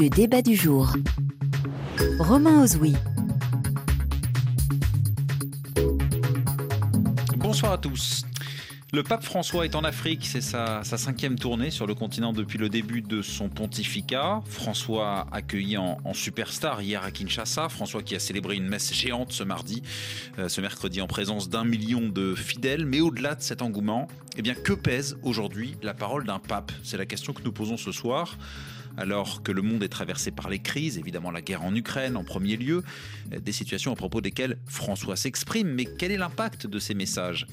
Le débat du jour. Romain Ozoui. Bonsoir à tous. Le pape François est en Afrique, c'est sa, cinquième tournée sur le continent depuis le début de son pontificat. François accueilli en, superstar hier à Kinshasa, François qui a célébré une messe géante ce mardi, euh, ce mercredi en présence d'un million de fidèles. Mais au-delà de cet engouement, eh bien, que pèse aujourd'hui la parole d'un pape? C'est la question que nous posons ce soir alors que le monde est traversé par les crises, évidemment la guerre en Ukraine en premier lieu, des situations à propos desquelles François s'exprime, mais quel est l'impact de ces messages?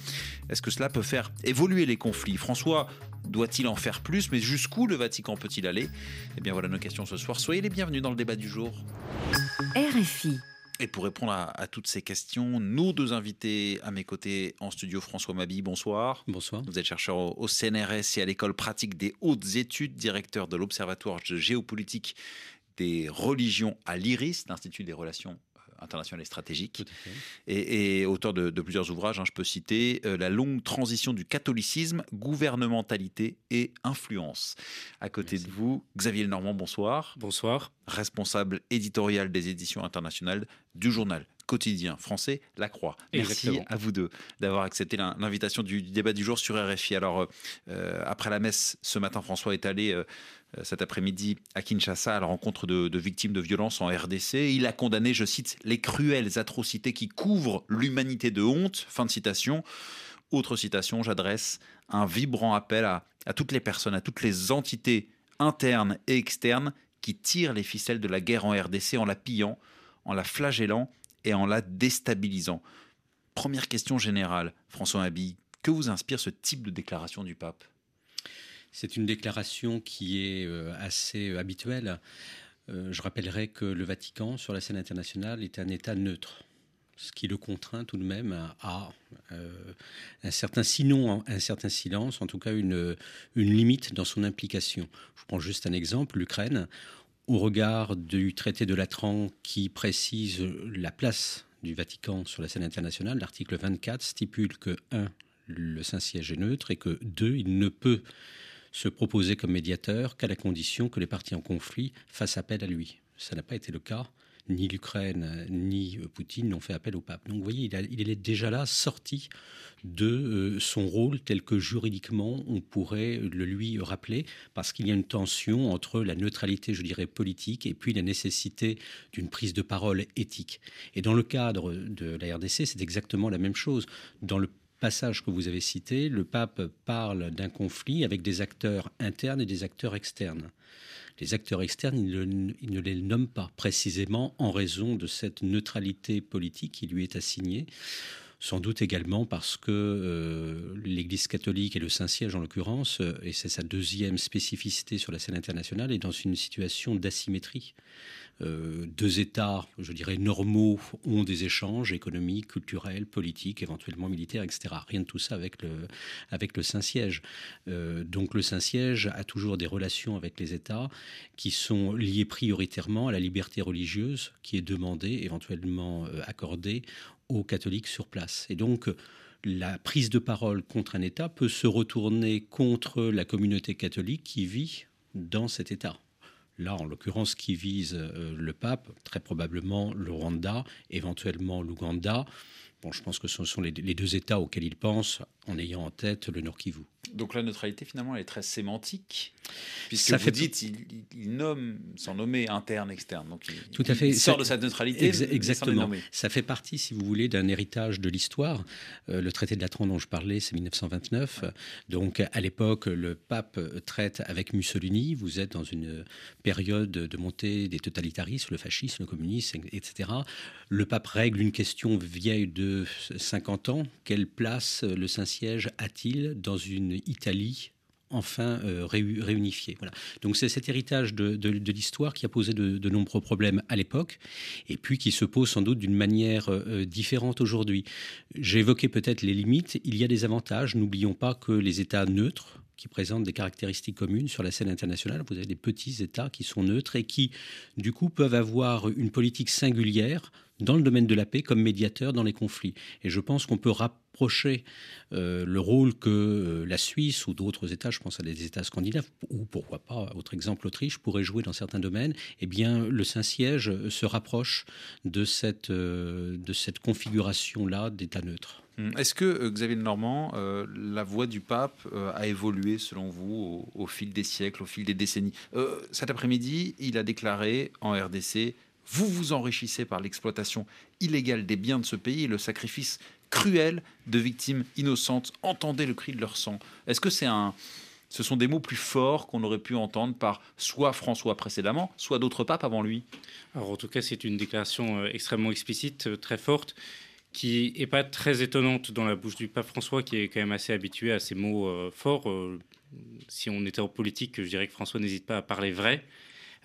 Est-ce que cela peut faire évoluer les conflits? François doit-il en faire plus? Mais jusqu'où le Vatican peut-il aller? Eh bien voilà nos questions ce soir. Soyez les bienvenus dans le débat du jour. RFI. Et pour répondre à, toutes ces questions, nos deux invités à mes côtés en studio, François Mabi, bonsoir. Bonsoir. Vous êtes chercheur au, CNRS et à l'école pratique des hautes études, directeur de l'Observatoire de géopolitique des religions à l'IRIS, l'Institut des relations international et stratégique, et, auteur de, plusieurs ouvrages. Hein, je peux citer euh, La longue transition du catholicisme, gouvernementalité et influence. À côté de vous, Xavier Normand, bonsoir. Bonsoir. Responsable éditorial des éditions internationales du journal quotidien français, La Croix. Merci à vous deux d'avoir accepté l'invitation du, débat du jour sur RFI. Alors, euh, euh, après la messe, ce matin, François est allé euh, cet après-midi à Kinshasa à la rencontre de, victimes de violences en RDC. Il a condamné, je cite, les cruelles atrocités qui couvrent l'humanité de honte. Fin de citation. Autre citation, j'adresse un vibrant appel à, toutes les personnes, à toutes les entités internes et externes qui tirent les ficelles de la guerre en RDC en la pillant, en la flagellant et en la déstabilisant. Première question générale, François Habi, que vous inspire ce type de déclaration du pape? C'est une déclaration qui est euh, assez euh, habituelle. Euh, je rappellerai que le Vatican, sur la scène internationale, est un État neutre ce qui le contraint tout de même à, un certain, sinon un certain silence, en tout cas une, une limite dans son implication. Je prends juste un exemple, l'Ukraine, au regard du traité de Latran qui précise la place du Vatican sur la scène internationale, l'article 24 stipule que 1. le Saint-Siège est neutre et que 2. il ne peut se proposer comme médiateur qu'à la condition que les partis en conflit fassent appel à lui. Ça n'a pas été le cas. Ni l'Ukraine ni Poutine n'ont fait appel au pape. Donc vous voyez, il, est déjà là sorti de euh, son rôle tel que juridiquement on pourrait le lui rappeler, parce qu'il y a une tension entre la neutralité, je dirais, politique et puis la nécessité d'une prise de parole éthique. Et dans le cadre de la RDC, c'est exactement la même chose. Dans le passage que vous avez cité, le pape parle d'un conflit avec des acteurs internes et des acteurs externes. Les acteurs externes, il, ne les nomme pas précisément en raison de cette neutralité politique qui lui est assignée. Sans doute également parce que euh, l'Église catholique et le Saint-Siège en l'occurrence, euh, et c'est sa deuxième spécificité sur la scène internationale, est dans une situation d'asymétrie. Euh, deux États, je dirais, normaux ont des échanges économiques, culturels, politiques, éventuellement militaires, etc. Rien de tout ça avec le, Saint-Siège. Donc le Saint-Siège a toujours des relations avec les États qui sont liées prioritairement à la liberté religieuse qui est demandée, éventuellement accordée aux catholiques sur place. Et donc, la prise de parole contre un État peut se retourner contre la communauté catholique qui vit dans cet État là en l'occurrence qui vise euh, le pape, très probablement le Rwanda, éventuellement l'Ouganda. Bon, je pense que ce sont les, deux États auxquels il pense en ayant en tête le Nord Kivu. Donc la neutralité, finalement, elle est très sémantique, puisque ça vous fait... dites, il, nomme, sans nommer, interne, externe. Donc il, Tout à fait. il sort de sa neutralité. exactement. Ça fait partie, si vous voulez, d'un héritage de l'histoire. Euh, le traité de Latran dont je parlais, c'est 1929. Donc à l'époque, le pape traite avec Mussolini. Vous êtes dans une période de montée des totalitarismes, le fascisme, le communisme, etc. Le pape règle une question vieille de 50 ans. Quelle place le Saint-Siège a-t-il dans une Italie enfin euh, réunifiée. Voilà. Donc c'est cet héritage de, l'histoire qui a posé de, nombreux problèmes à l'époque, et puis qui se pose sans doute d'une manière euh, différente aujourd'hui. J'ai évoqué peut-être les limites, il y a des avantages, n'oublions pas que les États neutres, qui présentent des caractéristiques communes sur la scène internationale. Vous avez des petits États qui sont neutres et qui, du coup, peuvent avoir une politique singulière dans le domaine de la paix comme médiateur dans les conflits. Et je pense qu'on peut rapprocher euh, le rôle que euh, la Suisse ou d'autres États, je pense à des États scandinaves, ou pourquoi pas, autre exemple, l'Autriche, pourrait jouer dans certains domaines. Eh bien, le Saint-Siège se rapproche de cette, euh, cette configuration-là d'État neutre. Hum, est-ce que, Xavier Normand, la voix du pape a évolué, selon vous, au, fil des siècles, au fil des décennies? Cet après-midi, il a déclaré en RDC vous vous enrichissez par l'exploitation illégale des biens de ce pays et le sacrifice cruel de victimes innocentes. Entendez le cri de leur sang. Est-ce que c'est un, ce sont des mots plus forts qu'on aurait pu entendre par soit François précédemment, soit d'autres papes avant lui? Alors en tout cas, c'est une déclaration euh, extrêmement explicite, euh, très forte, qui n'est pas très étonnante dans la bouche du pape François, qui est quand même assez habitué à ces mots euh, forts. si on était en politique, je dirais que François n'hésite pas à parler vrai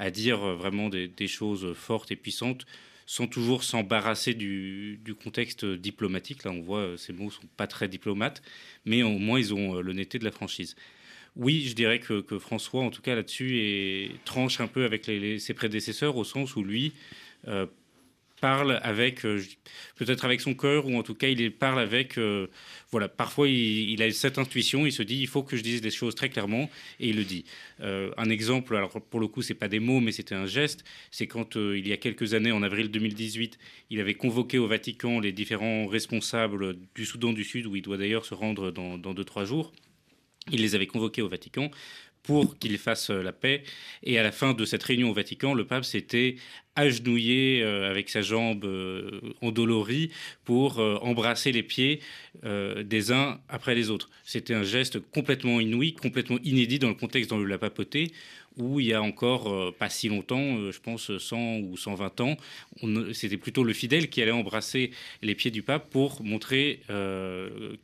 à dire euh, vraiment des, choses fortes et puissantes sans toujours s'embarrasser du, contexte diplomatique. Là, on voit, euh, ces mots sont pas très diplomates, mais au moins, ils ont euh, l'honnêteté de la franchise. Oui, je dirais que, François, en tout cas là-dessus, tranche un peu avec ses prédécesseurs, au sens où lui parle avec, euh, peut-être avec son cœur, ou en tout cas, il parle avec, euh, voilà, parfois il, a cette intuition, il se dit, il faut que je dise des choses très clairement, et il le dit. Euh, un exemple, alors pour le coup, c'est pas des mots, mais c'était un geste, c'est quand il y a quelques années, en avril 2018, il avait convoqué au Vatican les différents responsables du Soudan du Sud, où il doit d'ailleurs se rendre dans, dans deux, trois jours. Il les avait convoqués au Vatican pour qu'il fasse euh, la paix. Et à la fin de cette réunion au Vatican, le pape s'était agenouillé euh, avec sa jambe euh, endolorie pour embrasser les pieds des uns après les autres. C'était un geste complètement inouï, complètement inédit dans le contexte dans la papauté, où il y a encore pas si longtemps, je pense 100 ou 120 ans, c'était plutôt le fidèle qui allait embrasser les pieds du pape pour montrer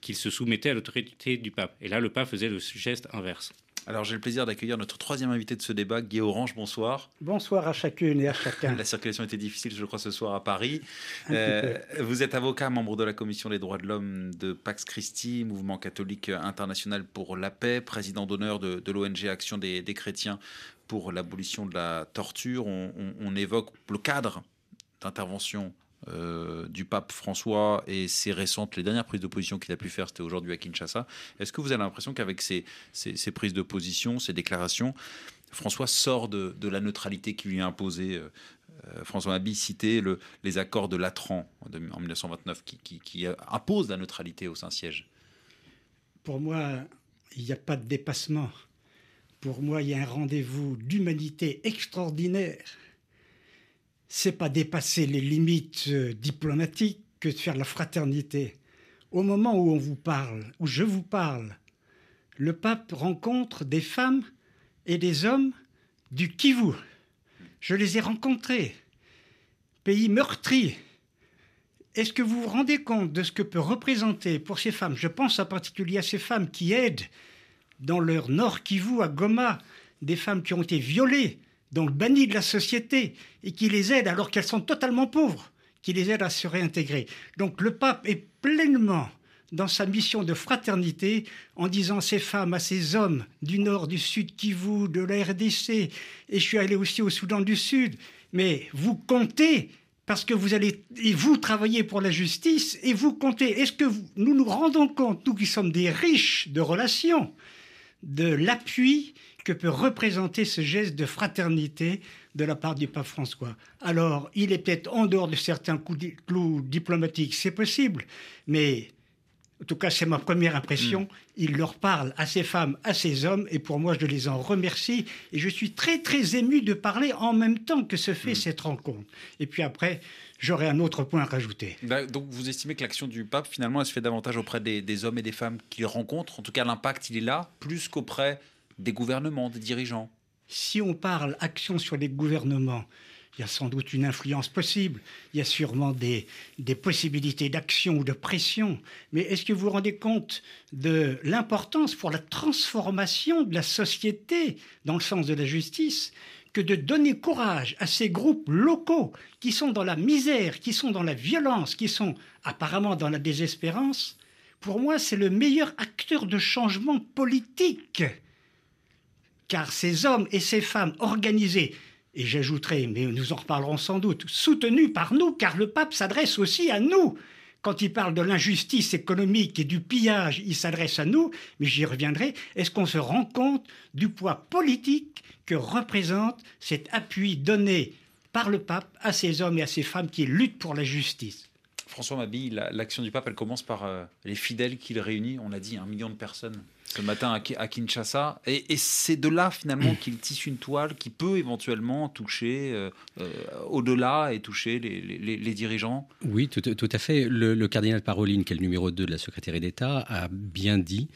qu'il se soumettait à l'autorité du pape. Et là, le pape faisait le geste inverse. Alors j'ai le plaisir d'accueillir notre troisième invité de ce débat, Guy Orange, bonsoir. Bonsoir à chacune et à chacun. la circulation était difficile, je crois, ce soir à Paris. Euh, vous êtes avocat, membre de la Commission des droits de l'homme de Pax Christi, mouvement catholique international pour la paix, président d'honneur de, l'ONG Action des, chrétiens pour l'abolition de la torture. on évoque le cadre d'intervention euh, du pape François et ses récentes, les dernières prises de position qu'il a pu faire, c'était aujourd'hui à Kinshasa. Est-ce que vous avez l'impression qu'avec ces, prises de position, ces déclarations, François sort de, la neutralité qui lui est imposée euh, euh, François Mabi citait le, les accords de Latran en 1929 qui, qui imposent la neutralité au Saint-Siège? Pour moi, il n'y a pas de dépassement. Pour moi, il y a un rendez-vous d'humanité extraordinaire c'est pas dépasser les limites euh, diplomatiques que de faire la fraternité. Au moment où on vous parle, où je vous parle, le pape rencontre des femmes et des hommes du Kivu. Je les ai rencontrés. Pays meurtri. Est-ce que vous vous rendez compte de ce que peut représenter pour ces femmes? Je pense en particulier à ces femmes qui aident dans leur nord Kivu, à Goma, des femmes qui ont été violées, donc bannies de la société, et qui les aident alors qu'elles sont totalement pauvres, qui les aident à se réintégrer. Donc le pape est pleinement dans sa mission de fraternité en disant ces femmes, à ces hommes du nord, du sud, Kivu, de la RDC, et je suis allé aussi au Soudan du Sud, mais vous comptez parce que vous allez et vous travaillez pour la justice et vous comptez. Est-ce que nous nous rendons compte, nous qui sommes des riches de relations, de l'appui que peut représenter ce geste de fraternité de la part du pape François. Alors, il est peut-être en dehors de certains clous diplomatiques, c'est possible, mais en tout cas, c'est ma première impression. Mm. Il leur parle à ces femmes, à ces hommes, et pour moi, je les en remercie. Et je suis très, très ému de parler en même temps que se fait mm. cette rencontre. Et puis après, j'aurai un autre point à rajouter. Bah, donc, vous estimez que l'action du pape, finalement, elle se fait davantage auprès des, des hommes et des femmes qu'il rencontre En tout cas, l'impact, il est là, plus qu'auprès des gouvernements, des dirigeants. Si on parle action sur les gouvernements, il y a sans doute une influence possible, il y a sûrement des, des possibilités d'action ou de pression, mais est-ce que vous vous rendez compte de l'importance pour la transformation de la société dans le sens de la justice que de donner courage à ces groupes locaux qui sont dans la misère, qui sont dans la violence, qui sont apparemment dans la désespérance, pour moi, c'est le meilleur acteur de changement politique car ces hommes et ces femmes organisés, et j'ajouterai, mais nous en reparlerons sans doute, soutenu par nous, car le pape s'adresse aussi à nous. Quand il parle de l'injustice économique et du pillage, il s'adresse à nous, mais j'y reviendrai. Est-ce qu'on se rend compte du poids politique que représente cet appui donné par le pape à ces hommes et à ces femmes qui luttent pour la justice? François Mabille, l'action du pape, elle commence par euh, les fidèles qu'il réunit, on l'a dit, un million de personnes ce matin à Kinshasa. Et, c'est de là finalement qu'il tisse une toile qui peut éventuellement toucher euh, euh, au-delà et toucher les, dirigeants. Oui, tout, à fait. Le, cardinal Paroline, qui est le numéro 2 de la secrétaire d'État, a bien dit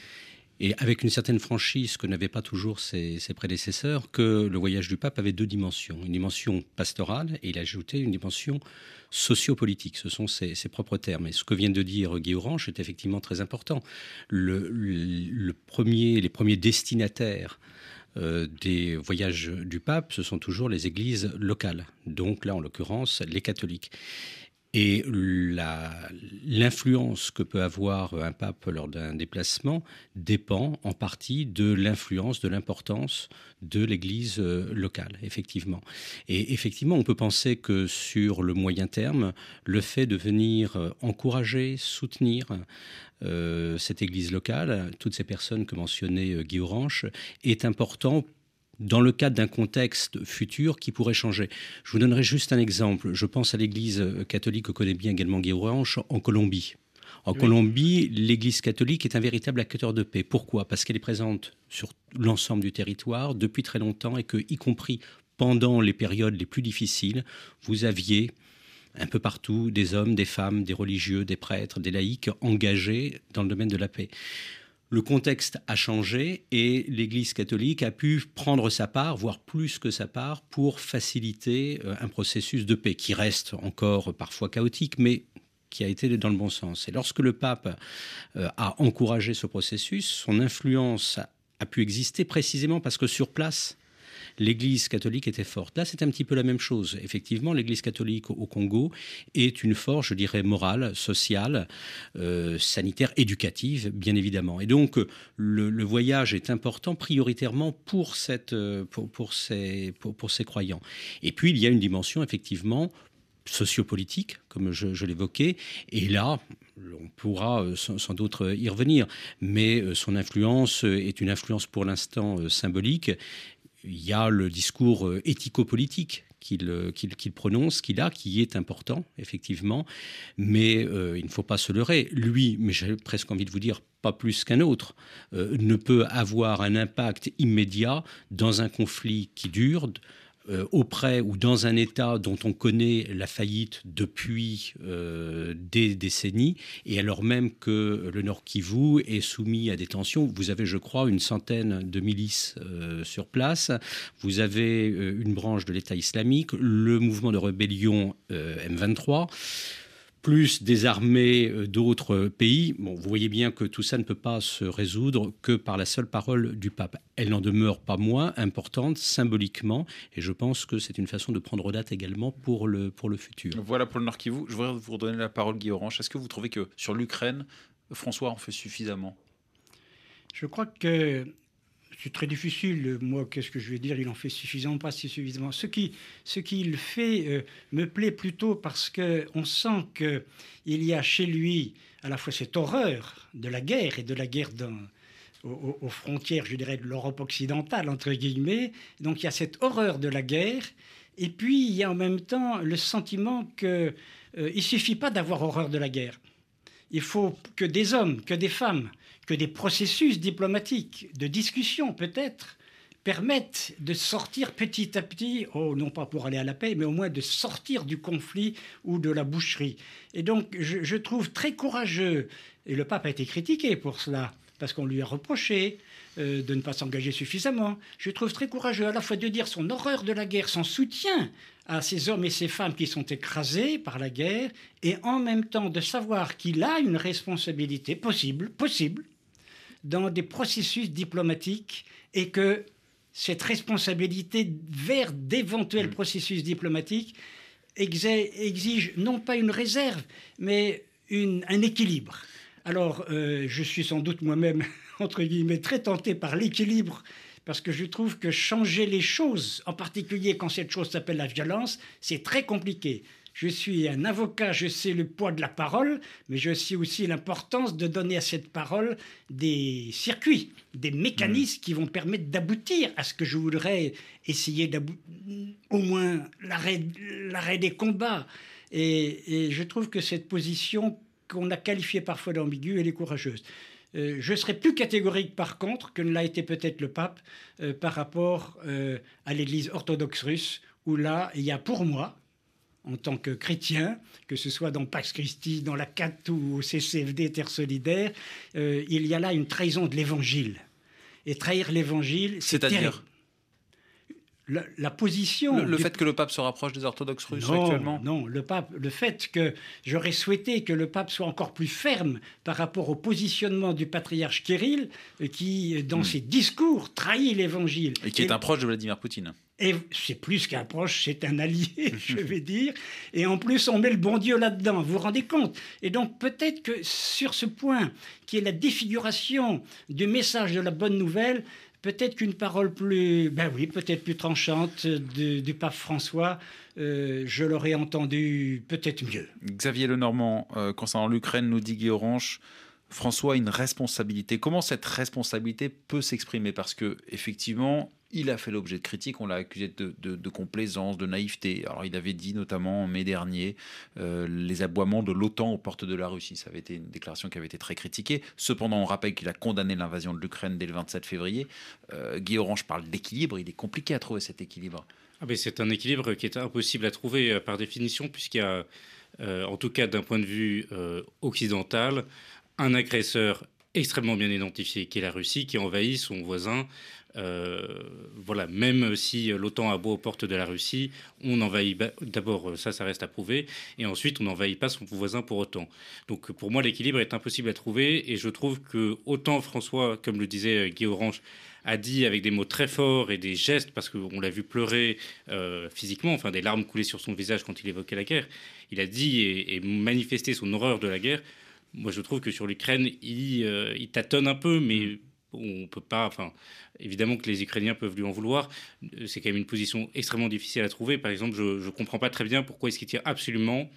et avec une certaine franchise que n'avaient pas toujours ses, prédécesseurs, que le voyage du pape avait deux dimensions. Une dimension pastorale et il a ajouté une dimension sociopolitique. Ce sont ses, propres termes. Et ce que vient de dire Guy Orange est effectivement très important. Les premiers destinataires euh, des voyages du pape, ce sont toujours les églises locales. Donc là, en l'occurrence, les catholiques. Et l'influence que peut avoir un pape lors d'un déplacement dépend en partie de l'influence, de l'importance de l'Église euh, locale, effectivement. Et effectivement, on peut penser que sur le moyen terme, le fait de venir euh, encourager, soutenir euh, cette Église locale, toutes ces personnes que mentionnait Guy Orange, est important dans le cadre d'un contexte futur qui pourrait changer. Je vous donnerai juste un exemple. Je pense à l'Église catholique que connaît bien également Guy Orange en Colombie. En Colombie, l'Église catholique est un véritable acteur de paix. Pourquoi? Parce qu'elle est présente sur l'ensemble du territoire depuis très longtemps et que, y compris pendant les périodes les plus difficiles, vous aviez un peu partout des hommes, des femmes, des religieux, des prêtres, des laïcs engagés dans le domaine de la paix le contexte a changé et l'Église catholique a pu prendre sa part, voire plus que sa part, pour faciliter euh, un processus de paix qui reste encore parfois chaotique, mais qui a été dans le bon sens. Et lorsque le pape euh, a encouragé ce processus, son influence a pu exister précisément parce que sur place, l'Église catholique était forte. Là, c'est un petit peu la même chose. Effectivement, l'Église catholique au Congo est une force, je dirais, morale, sociale, euh, sanitaire, éducative, bien évidemment. Et donc, le, voyage est important prioritairement pour, cette, euh, pour, ces, pour ces croyants. Et puis, il y a une dimension, effectivement, sociopolitique, comme je, l'évoquais. Et là, on pourra euh, sans, doute y revenir, mais son influence est une influence pour l'instant symbolique il y a le discours euh, éthico-politique qu'il qu'il prononce, qu'il a, qui est important, effectivement, mais euh, il ne faut pas se leurrer. Lui, mais j'ai presque envie de vous dire, pas plus qu'un autre, euh, ne peut avoir un impact immédiat dans un conflit qui dure, euh, auprès ou dans un État dont on connaît la faillite depuis euh, des décennies, et alors même que le Nord Kivu est soumis à des tensions. Vous avez, je crois, une centaine de milices euh, sur place. Vous avez une branche de l'État islamique, le mouvement de rébellion M23 plus des armées euh, d'autres pays. Bon, vous voyez bien que tout ça ne peut pas se résoudre que par la seule parole du pape. Elle n'en demeure pas moins importante symboliquement, et je pense que c'est une façon de prendre date également pour le, pour le futur. Voilà pour le Nord Kivu. Je voudrais vous redonner la parole, Guy Orange. Est-ce que vous trouvez que sur l'Ukraine, François en fait suffisamment? Je crois que c'est très difficile. Moi, qu'est-ce que je vais dire? Il en fait suffisamment, pas suffisamment. Ce qui, ce qu'il fait euh, me plaît plutôt parce que on sent que il y a chez lui à la fois cette horreur de la guerre et de la guerre dans, aux, frontières, je dirais, de l'Europe occidentale entre guillemets. Donc il y a cette horreur de la guerre. Et puis il y a en même temps le sentiment que euh, il suffit pas d'avoir horreur de la guerre. Il faut que des hommes, que des femmes que des processus diplomatiques, de discussion peut-être, permettent de sortir petit à petit, oh, non pas pour aller à la paix, mais au moins de sortir du conflit ou de la boucherie. Et donc je, trouve très courageux, et le pape a été critiqué pour cela, parce qu'on lui a reproché euh, de ne pas s'engager suffisamment. Je trouve très courageux à la fois de dire son horreur de la guerre, son soutien à ces hommes et ces femmes qui sont écrasés par la guerre, et en même temps de savoir qu'il a une responsabilité possible, possible, dans des processus diplomatiques et que cette responsabilité vers d'éventuels mm. processus diplomatiques exige non pas une réserve, mais un équilibre. Alors, euh, je suis sans doute moi-même, entre guillemets, très tenté par l'équilibre parce que je trouve que changer les choses, en particulier quand cette chose s'appelle la violence, c'est très compliqué. Je suis un avocat, je sais le poids de la parole, mais je sais aussi l'importance de donner à cette parole des circuits, des mécanismes qui vont permettre d'aboutir à ce que je voudrais essayer au moins l'arrêt des combats. Et, et, je trouve que cette position qu'on a qualifiée parfois d'ambiguë, elle est courageuse. Euh, je serais plus catégorique par contre que ne l'a été peut-être le pape euh, par rapport euh, à l'Église orthodoxe russe, où là, il y a pour moi, en tant que chrétien, que ce soit dans Pax Christi, dans la CAT ou au CCFD Terre Solidaire, il y a là une trahison de l'Évangile. Et trahir l'Évangile, c'est C'est-à-dire la, position. Le, fait que le pape se rapproche des orthodoxes russes actuellement? Non, le, pape, le fait que j'aurais souhaité que le pape soit encore plus ferme par rapport au positionnement du patriarche Kirill, euh, qui, dans hmm. ses discours, trahit l'évangile. Et qui est un proche de Vladimir Poutine. Et c'est plus qu'un proche, c'est un allié, je vais dire. Et en plus, on met le bon Dieu là-dedans. Vous vous rendez compte? Et donc, peut-être que sur ce point, qui est la défiguration du message de la bonne nouvelle, peut-être qu'une parole plus, ben oui, peut-être plus tranchante du pape François, euh, je l'aurais entendu peut-être mieux. Xavier Lenormand, euh, concernant l'Ukraine, nous dit Guy Orange, François a une responsabilité. Comment cette responsabilité peut s'exprimer? Parce que effectivement, il a fait l'objet de critiques, on l'a accusé de, complaisance, de naïveté. Alors il avait dit notamment en mai dernier euh, les aboiements de l'OTAN aux portes de la Russie. Ça avait été une déclaration qui avait été très critiquée. Cependant, on rappelle qu'il a condamné l'invasion de l'Ukraine dès le 27 février. Euh, Guy Orange parle d'équilibre, il est compliqué à trouver cet équilibre. Ah c'est un équilibre qui est impossible à trouver euh, par définition, puisqu'il y a, en tout cas d'un point de vue occidental, un agresseur extrêmement bien identifié, qui est la Russie, qui envahit son voisin euh, voilà, même si l'OTAN a beau aux portes de la Russie, on n'envahit d'abord, ça, ça reste à prouver, et ensuite on n'envahit pas son voisin pour autant. Donc pour moi, l'équilibre est impossible à trouver, et je trouve que autant François, comme le disait Guy Orange, a dit avec des mots très forts et des gestes, parce qu'on l'a vu pleurer euh, physiquement, enfin des larmes couler sur son visage quand il évoquait la guerre. Il a dit et manifesté son horreur de la guerre. Moi, je trouve que sur l'Ukraine, il, euh, il, tâtonne un peu, mais on peut pas. Enfin, évidemment que les Ukrainiens peuvent lui en vouloir. C'est quand même une position extrêmement difficile à trouver. Par exemple, je ne comprends pas très bien pourquoi est-ce qu'il tire absolument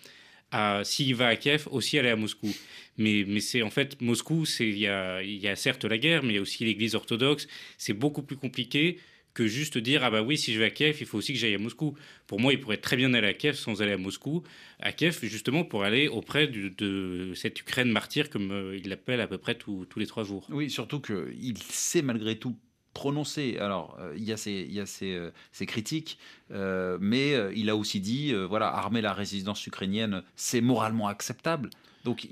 à, s'il va à Kiev, aussi aller à Moscou. Mais, mais c'est en fait, Moscou, il y a, y a certes la guerre, mais il y a aussi l'Église orthodoxe. C'est beaucoup plus compliqué que juste dire ah bah oui si je vais à Kiev il faut aussi que j'aille à Moscou. Pour moi il pourrait très bien aller à Kiev sans aller à Moscou, à Kiev justement pour aller auprès de cette Ukraine martyre comme euh, il l'appelle à peu près tous les trois jours. Oui surtout qu'il sait malgré tout prononcer. Alors, euh, il y a ces, il y a euh, critiques, mais il a aussi dit, voilà, armer la résistance ukrainienne, c'est moralement acceptable. Donc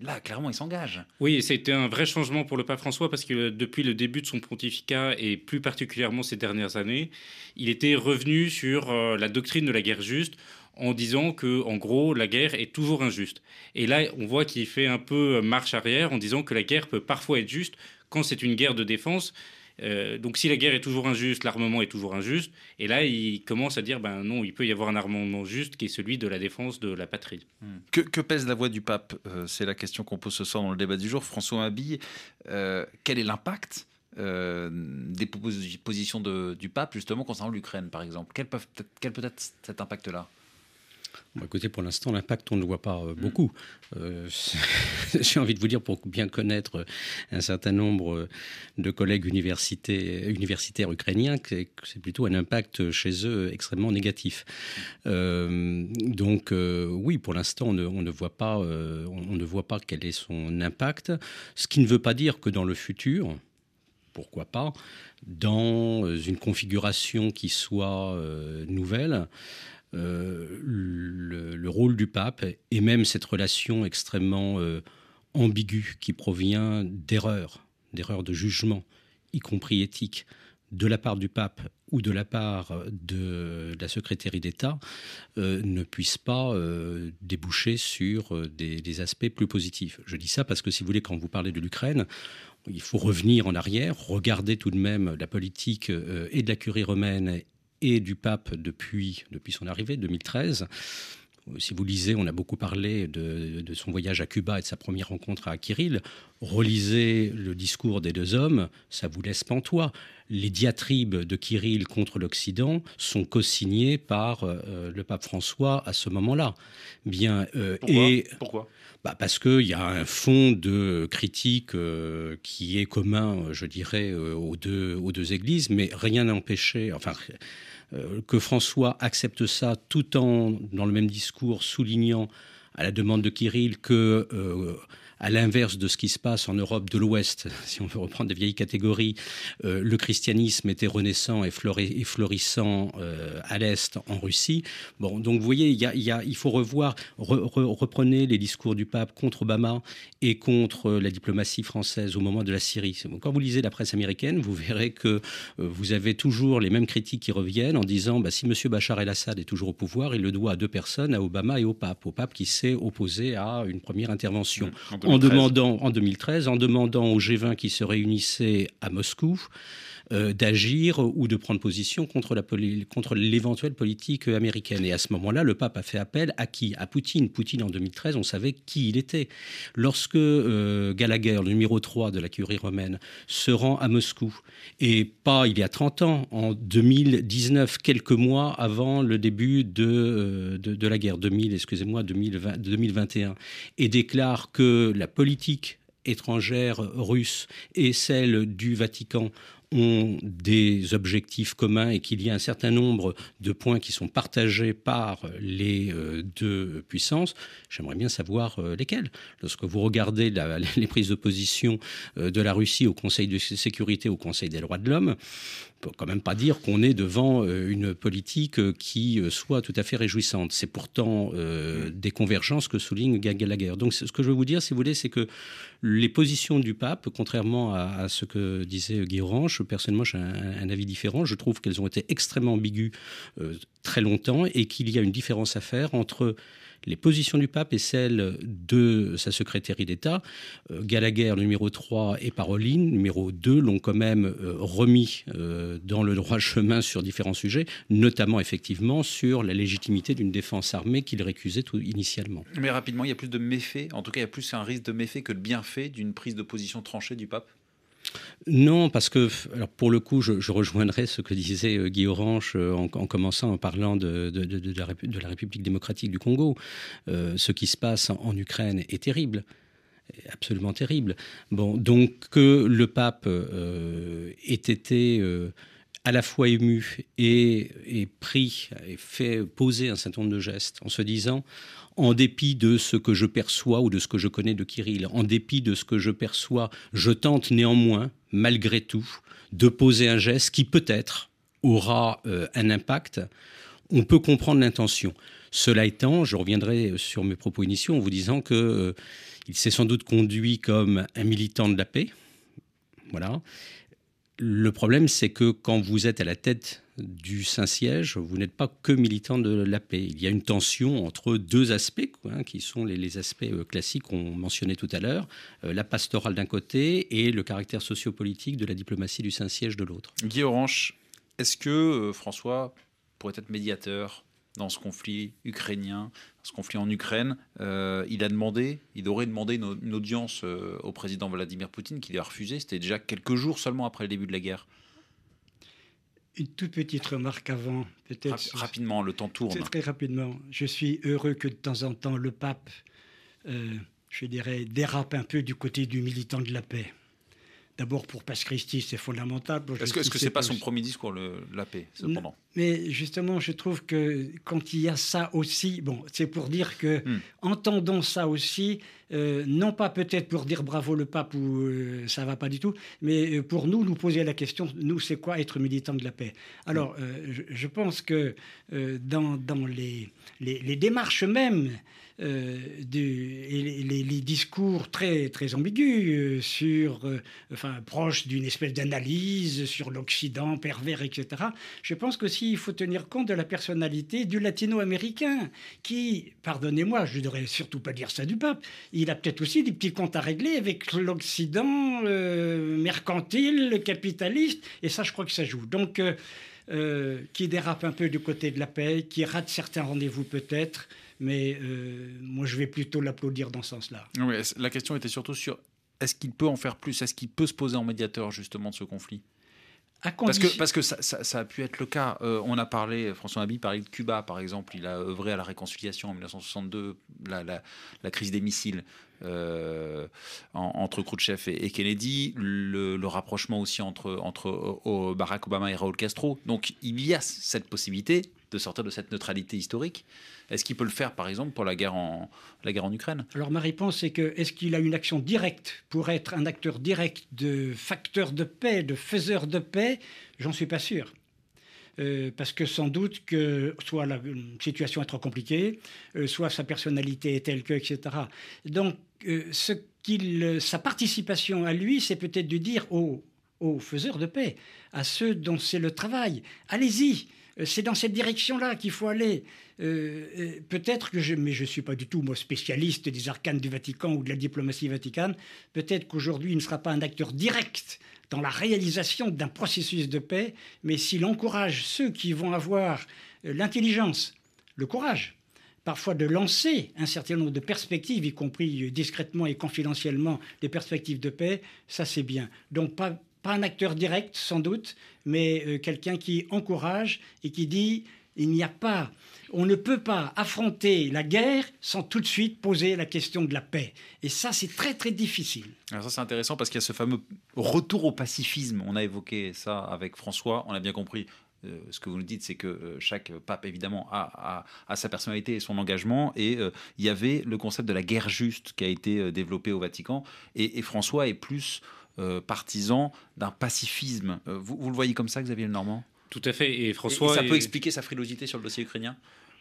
là, clairement, il s'engage. Oui, c'était un vrai changement pour le pape François parce que depuis le début de son pontificat et plus particulièrement ces dernières années, il était revenu sur euh, la doctrine de la guerre juste en disant que, en gros, la guerre est toujours injuste. Et là, on voit qu'il fait un peu marche arrière en disant que la guerre peut parfois être juste quand c'est une guerre de défense, euh, donc si la guerre est toujours injuste, l'armement est toujours injuste. Et là, il commence à dire, ben non, il peut y avoir un armement juste qui est celui de la défense de la patrie. Hmm. Que, pèse la voix du pape? Euh, C'est la question qu'on pose ce soir dans le débat du jour. François Mabille, euh, quel est l'impact des positions du pape justement concernant l'Ukraine, par exemple? Quel peut être cet impact-là? Écoutez, pour l'instant, l'impact, on ne le voit pas euh, beaucoup. Euh, j'ai envie de vous dire, pour bien connaître un certain nombre de collègues universitaires ukrainiens, que c'est plutôt un impact chez eux extrêmement négatif. Euh, donc, oui, pour l'instant, on ne voit pas quel est son impact. Ce qui ne veut pas dire que dans le futur, pourquoi pas, dans une configuration qui soit nouvelle, euh, le, rôle du pape et même cette relation extrêmement euh, ambiguë qui provient d'erreurs, d'erreurs de jugement, y compris éthiques, de la part du pape ou de la part de la secrétaire d'État, euh, ne puisse pas déboucher sur des, des, aspects plus positifs. Je dis ça parce que si vous voulez, quand vous parlez de l'Ukraine, il faut revenir en arrière, regarder tout de même la politique et de la curie romaine et du pape depuis, depuis son arrivée, 2013, si vous lisez, on a beaucoup parlé de, son voyage à Cuba et de sa première rencontre à Kirill. Relisez le discours des deux hommes, ça vous laisse pantois. Les diatribes de Kirill contre l'Occident sont co-signées par euh, le pape François à ce moment-là. Bien, Pourquoi, et Pourquoi? Bah parce qu'il y a un fond de critique euh, qui est commun, je dirais, aux, deux, aux deux églises, mais rien n'empêchait, enfin, euh, que François accepte ça tout en, dans le même discours, soulignant à la demande de Kirill que euh, à l'inverse de ce qui se passe en Europe de l'Ouest, si on veut reprendre des vieilles catégories, euh, le christianisme était renaissant et, florissant euh, à l'Est, en Russie. Bon, donc vous voyez, il, faut revoir, reprenez les discours du pape contre Obama et contre la diplomatie française au moment de la Syrie. Quand vous lisez la presse américaine, vous verrez que euh, vous avez toujours les mêmes critiques qui reviennent en disant bah, si M. Bachar el-Assad est toujours au pouvoir, il le doit à deux personnes, à Obama et au pape. Au pape qui s'est opposé à une première intervention. Mmh en demandant, en 2013, en demandant au G20 qui se réunissait à Moscou euh, d'agir ou de prendre position contre, la, contre l'éventuelle politique américaine. Et à ce moment-là, le pape a fait appel à qui? À Poutine. Poutine, en 2013, on savait qui il était. Lorsque euh, Gallagher, le numéro 3 de la curie romaine, se rend à Moscou, et pas il y a 30 ans, en 2019, quelques mois avant le début de, euh, de, la guerre, 2000, excusez-moi, 2021, et déclare que la politique étrangère russe et celle du Vatican ont des objectifs communs et qu'il y a un certain nombre de points qui sont partagés par les euh, deux puissances, j'aimerais bien savoir euh, lesquels. Lorsque vous regardez les prises de position euh, de la Russie au Conseil de sécurité, au Conseil des droits de l'homme, peut quand même pas dire qu'on est devant euh, une politique euh, qui euh, soit tout à fait réjouissante. C'est pourtant des convergences que souligne Gallagher. Donc ce que je veux vous dire, si vous voulez, c'est que les positions du pape, contrairement à, ce que disait Guy Orange, personnellement j'ai un, avis différent. Je trouve qu'elles ont été extrêmement ambiguës très longtemps et qu'il y a une différence à faire entre les positions du pape et celles de sa secrétaire d'État. Euh, Gallagher, numéro 3, et Paroline, numéro 2, l'ont quand même euh, remis euh, dans le droit chemin sur différents sujets, notamment effectivement sur la légitimité d'une défense armée qu'il récusait initialement. Mais rapidement, il y a plus de méfaits, en tout cas il y a plus un risque de méfait que de bienfait d'une prise de position tranchée du pape? Non, parce que pour le coup, je, rejoindrai ce que disait euh, Guy Orange euh, en, commençant en parlant de, la, République démocratique du Congo. Euh, ce qui se passe en, Ukraine est terrible absolument terrible. Donc que le pape ait été à la fois ému et, et, pris et fait poser un certain nombre de gestes en se disant en dépit de ce que je perçois ou de ce que je connais de Kirill, en dépit de ce que je perçois, je tente néanmoins, malgré tout, de poser un geste qui peut-être aura euh, un impact. On peut comprendre l'intention. Cela étant, je reviendrai sur mes propos initiaux en vous disant que euh, il s'est sans doute conduit comme un militant de la paix. Voilà. Le problème, c'est que quand vous êtes à la tête du Saint-Siège, vous n'êtes pas que militant de la paix. Il y a une tension entre deux aspects, hein, qui sont les, aspects euh, classiques qu'on mentionnait tout à l'heure, euh, la pastorale d'un côté et le caractère sociopolitique de la diplomatie du Saint-Siège de l'autre. Guy Orange, est-ce que euh, François pourrait être médiateur dans ce conflit ukrainien, ce conflit en Ukraine. il a demandé, il aurait demandé une, audience au président Vladimir Poutine, qui lui a refusé. C'était déjà quelques jours seulement après le début de la guerre. Une toute petite remarque avant, peut-être. Rapidement, le temps tourne. Très rapidement. Je suis heureux que de temps en temps le pape, euh, je dirais, dérape un peu du côté du militant de la paix. D'abord pour Passe Christi, c'est fondamental. Est-ce que ce n'est pas son premier discours, le, la paix, cependant? Mais justement, je trouve que quand il y a ça aussi, bon, c'est pour dire que hmm. entendons ça aussi, euh, non pas peut-être pour dire bravo le pape ou euh, ça va pas du tout, mais euh, pour nous, nous poser la question, nous, c'est quoi être militant de la paix? Alors, je, pense que dans, dans les, les, les démarches mêmes, euh, et les, discours très, très ambigus euh, sur, euh, enfin, proches d'une espèce d'analyse sur l'Occident pervers, etc. Je pense il faut tenir compte de la personnalité du latino-américain qui, pardonnez-moi, je ne devrais surtout pas dire ça du pape, il a peut-être aussi des petits comptes à régler avec l'Occident mercantile, capitaliste, et ça, je crois que ça joue. Donc, qui dérape un peu du côté de la paix, qui rate certains rendez-vous peut-être, mais moi je vais plutôt l'applaudir dans ce sens-là. La question était surtout sur est-ce qu'il peut en faire plus? Est-ce qu'il peut se poser en médiateur justement de ce conflit? Parce, que, parce que ça, a pu être le cas. Euh, on a parlé, François Habi parlait de Cuba, par exemple. Il a œuvré à la réconciliation en 1962, la, la, crise des missiles euh, entre Khrouchtchev et, Kennedy, le, rapprochement aussi entre, entre Barack Obama et Raúl Castro. Donc il y a cette possibilité de sortir de cette neutralité historique. Est-ce qu'il peut le faire, par exemple, pour la guerre en, la guerre en Ukraine? Alors ma réponse est que est-ce qu'il a une action directe pour être un acteur direct de facteur de paix, de faiseur de paix? J'en suis pas sûr. Euh, parce que sans doute que soit la situation est trop compliquée, euh, soit sa personnalité est telle que, etc. Donc, euh, sa participation à lui, c'est peut-être de dire aux, aux faiseurs de paix, à ceux dont c'est le travail, allez-y, c'est dans cette direction-là qu'il faut aller. Euh, euh, peut-être que je, mais je ne suis pas du tout moi spécialiste des arcanes du Vatican ou de la diplomatie vaticane, peut-être qu'aujourd'hui il ne sera pas un acteur direct dans la réalisation d'un processus de paix, mais s'il encourage ceux qui vont avoir l'intelligence, le courage, parfois de lancer un certain nombre de perspectives, y compris discrètement et confidentiellement des perspectives de paix, ça c'est bien. Donc pas, un acteur direct, sans doute, mais euh, quelqu'un qui encourage et qui dit il n'y a pas, on ne peut pas affronter la guerre sans tout de suite poser la question de la paix. Et ça, c'est très très difficile. Alors ça, c'est intéressant parce qu'il y a ce fameux retour au pacifisme. On a évoqué ça avec François. On a bien compris. Euh, ce que vous nous dites, c'est que euh, chaque pape, évidemment, a, sa personnalité et son engagement. Et il y avait le concept de la guerre juste qui a été développé au Vatican. et François est plus euh, partisan d'un pacifisme. Euh, vous, le voyez comme ça, Xavier Normand? Tout à fait. Et François. ça peut expliquer sa frilosité sur le dossier ukrainien?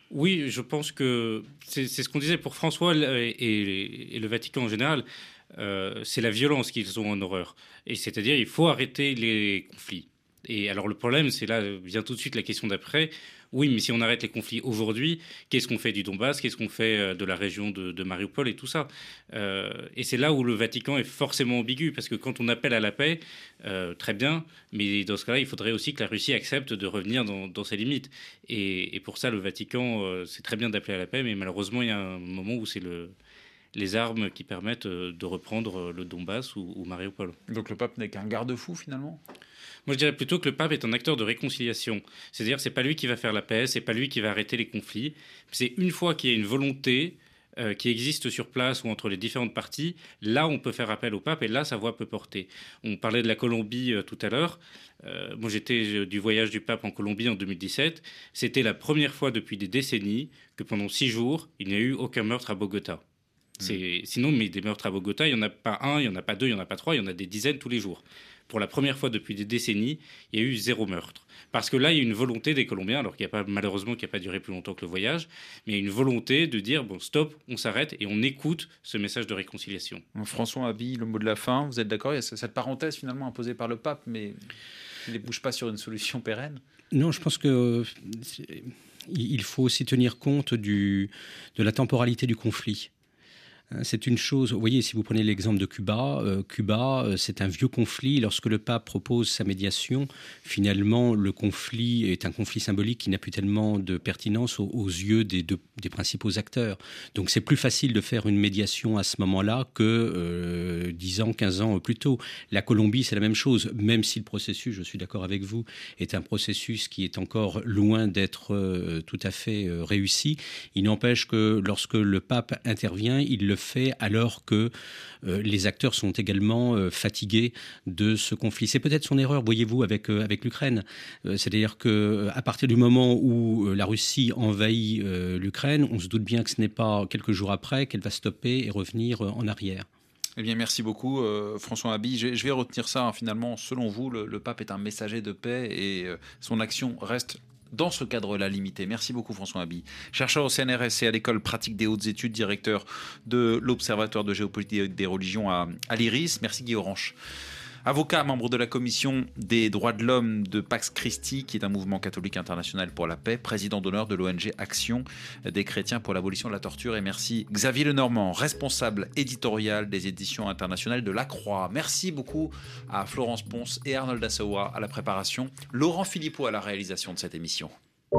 Oui, je pense que c'est ce qu'on disait pour François et, le Vatican en général. Euh, c'est la violence qu'ils ont en horreur. Et c'est-à-dire, il faut arrêter les conflits. Et alors le problème, c'est là vient tout de suite la question d'après. Oui, mais si on arrête les conflits aujourd'hui, qu'est-ce qu'on fait du Donbass? Qu'est-ce qu'on fait euh, de la région de, Mariupol et tout ça? Euh, Et c'est là où le Vatican est forcément ambigu, parce que quand on appelle à la paix, euh, très bien, mais dans ce cas-là, il faudrait aussi que la Russie accepte de revenir dans, ses limites. Et, pour ça, le Vatican, c'est très bien d'appeler à la paix, mais malheureusement, il y a un moment où c'est le les armes qui permettent de reprendre le Donbass ou, ou Mariupol. Donc le pape n'est qu'un garde-fou finalement? Moi, je dirais plutôt que le pape est un acteur de réconciliation. C'est-à-dire, c'est pas lui qui va faire la paix, c'est pas lui qui va arrêter les conflits. C'est une fois qu'il y a une volonté euh, qui existe sur place ou entre les différentes parties, là, on peut faire appel au pape et là, sa voix peut porter. On parlait de la Colombie euh, tout à l'heure. Euh, moi, j'étais du voyage du pape en Colombie en 2017. C'était la première fois depuis des décennies que pendant six jours, il n'y a eu aucun meurtre à Bogota. Hmm. Sinon, mais des meurtres à Bogota, il n'y en a pas un, il n'y en a pas deux, il n'y en a pas trois, il y en a des dizaines tous les jours pour la première fois depuis des décennies, il y a eu zéro meurtre. Parce que là, il y a une volonté des Colombiens, alors qu'il n'y a pas, malheureusement, qui n'a pas duré plus longtemps que le voyage, mais il y a une volonté de dire, bon, stop, on s'arrête et on écoute ce message de réconciliation. François Habille, le mot de la fin, vous êtes d'accord? Il y a cette parenthèse finalement imposée par le pape, mais il ne bouge pas sur une solution pérenne? Non, je pense que euh, il faut aussi tenir compte du, de la temporalité du conflit. Hein, c'est une chose, vous voyez, si vous prenez l'exemple de Cuba, euh, Cuba, euh, c'est un vieux conflit. Lorsque le pape propose sa médiation, finalement, le conflit est un conflit symbolique qui n'a plus tellement de pertinence aux, yeux des, des, principaux acteurs. Donc c'est plus facile de faire une médiation à ce moment-là que euh, 10 ans, 15 ans plus tôt. La Colombie, c'est la même chose, même si le processus, je suis d'accord avec vous, est un processus qui est encore loin d'être euh, tout à fait réussi. Il n'empêche que lorsque le pape intervient, il le fait alors que euh, les acteurs sont également euh, fatigués de ce conflit. C'est peut-être son erreur, voyez-vous, avec, euh, avec l'Ukraine. C'est-à-dire qu'à partir du moment où la Russie envahit l'Ukraine, on se doute bien que ce n'est pas quelques jours après qu'elle va stopper et revenir en arrière. Eh bien, merci beaucoup, François Habi. Je, vais retenir ça. Hein. finalement, selon vous, le, pape est un messager de paix et son action reste dans ce cadre-là limité. Merci beaucoup François Abi, chercheur au CNRS et à l'école pratique des hautes études, directeur de l'Observatoire de géopolitique des religions à, l'IRIS. Merci Guy Orange avocat, membre de la commission des droits de l'homme de Pax Christi, qui est un mouvement catholique international pour la paix, président d'honneur de l'ONG Action des chrétiens pour l'abolition de la torture. Et merci Xavier Lenormand, responsable éditorial des éditions internationales de La Croix. Merci beaucoup à Florence Ponce et Arnold Assawa à la préparation, Laurent Philippot à la réalisation de cette émission.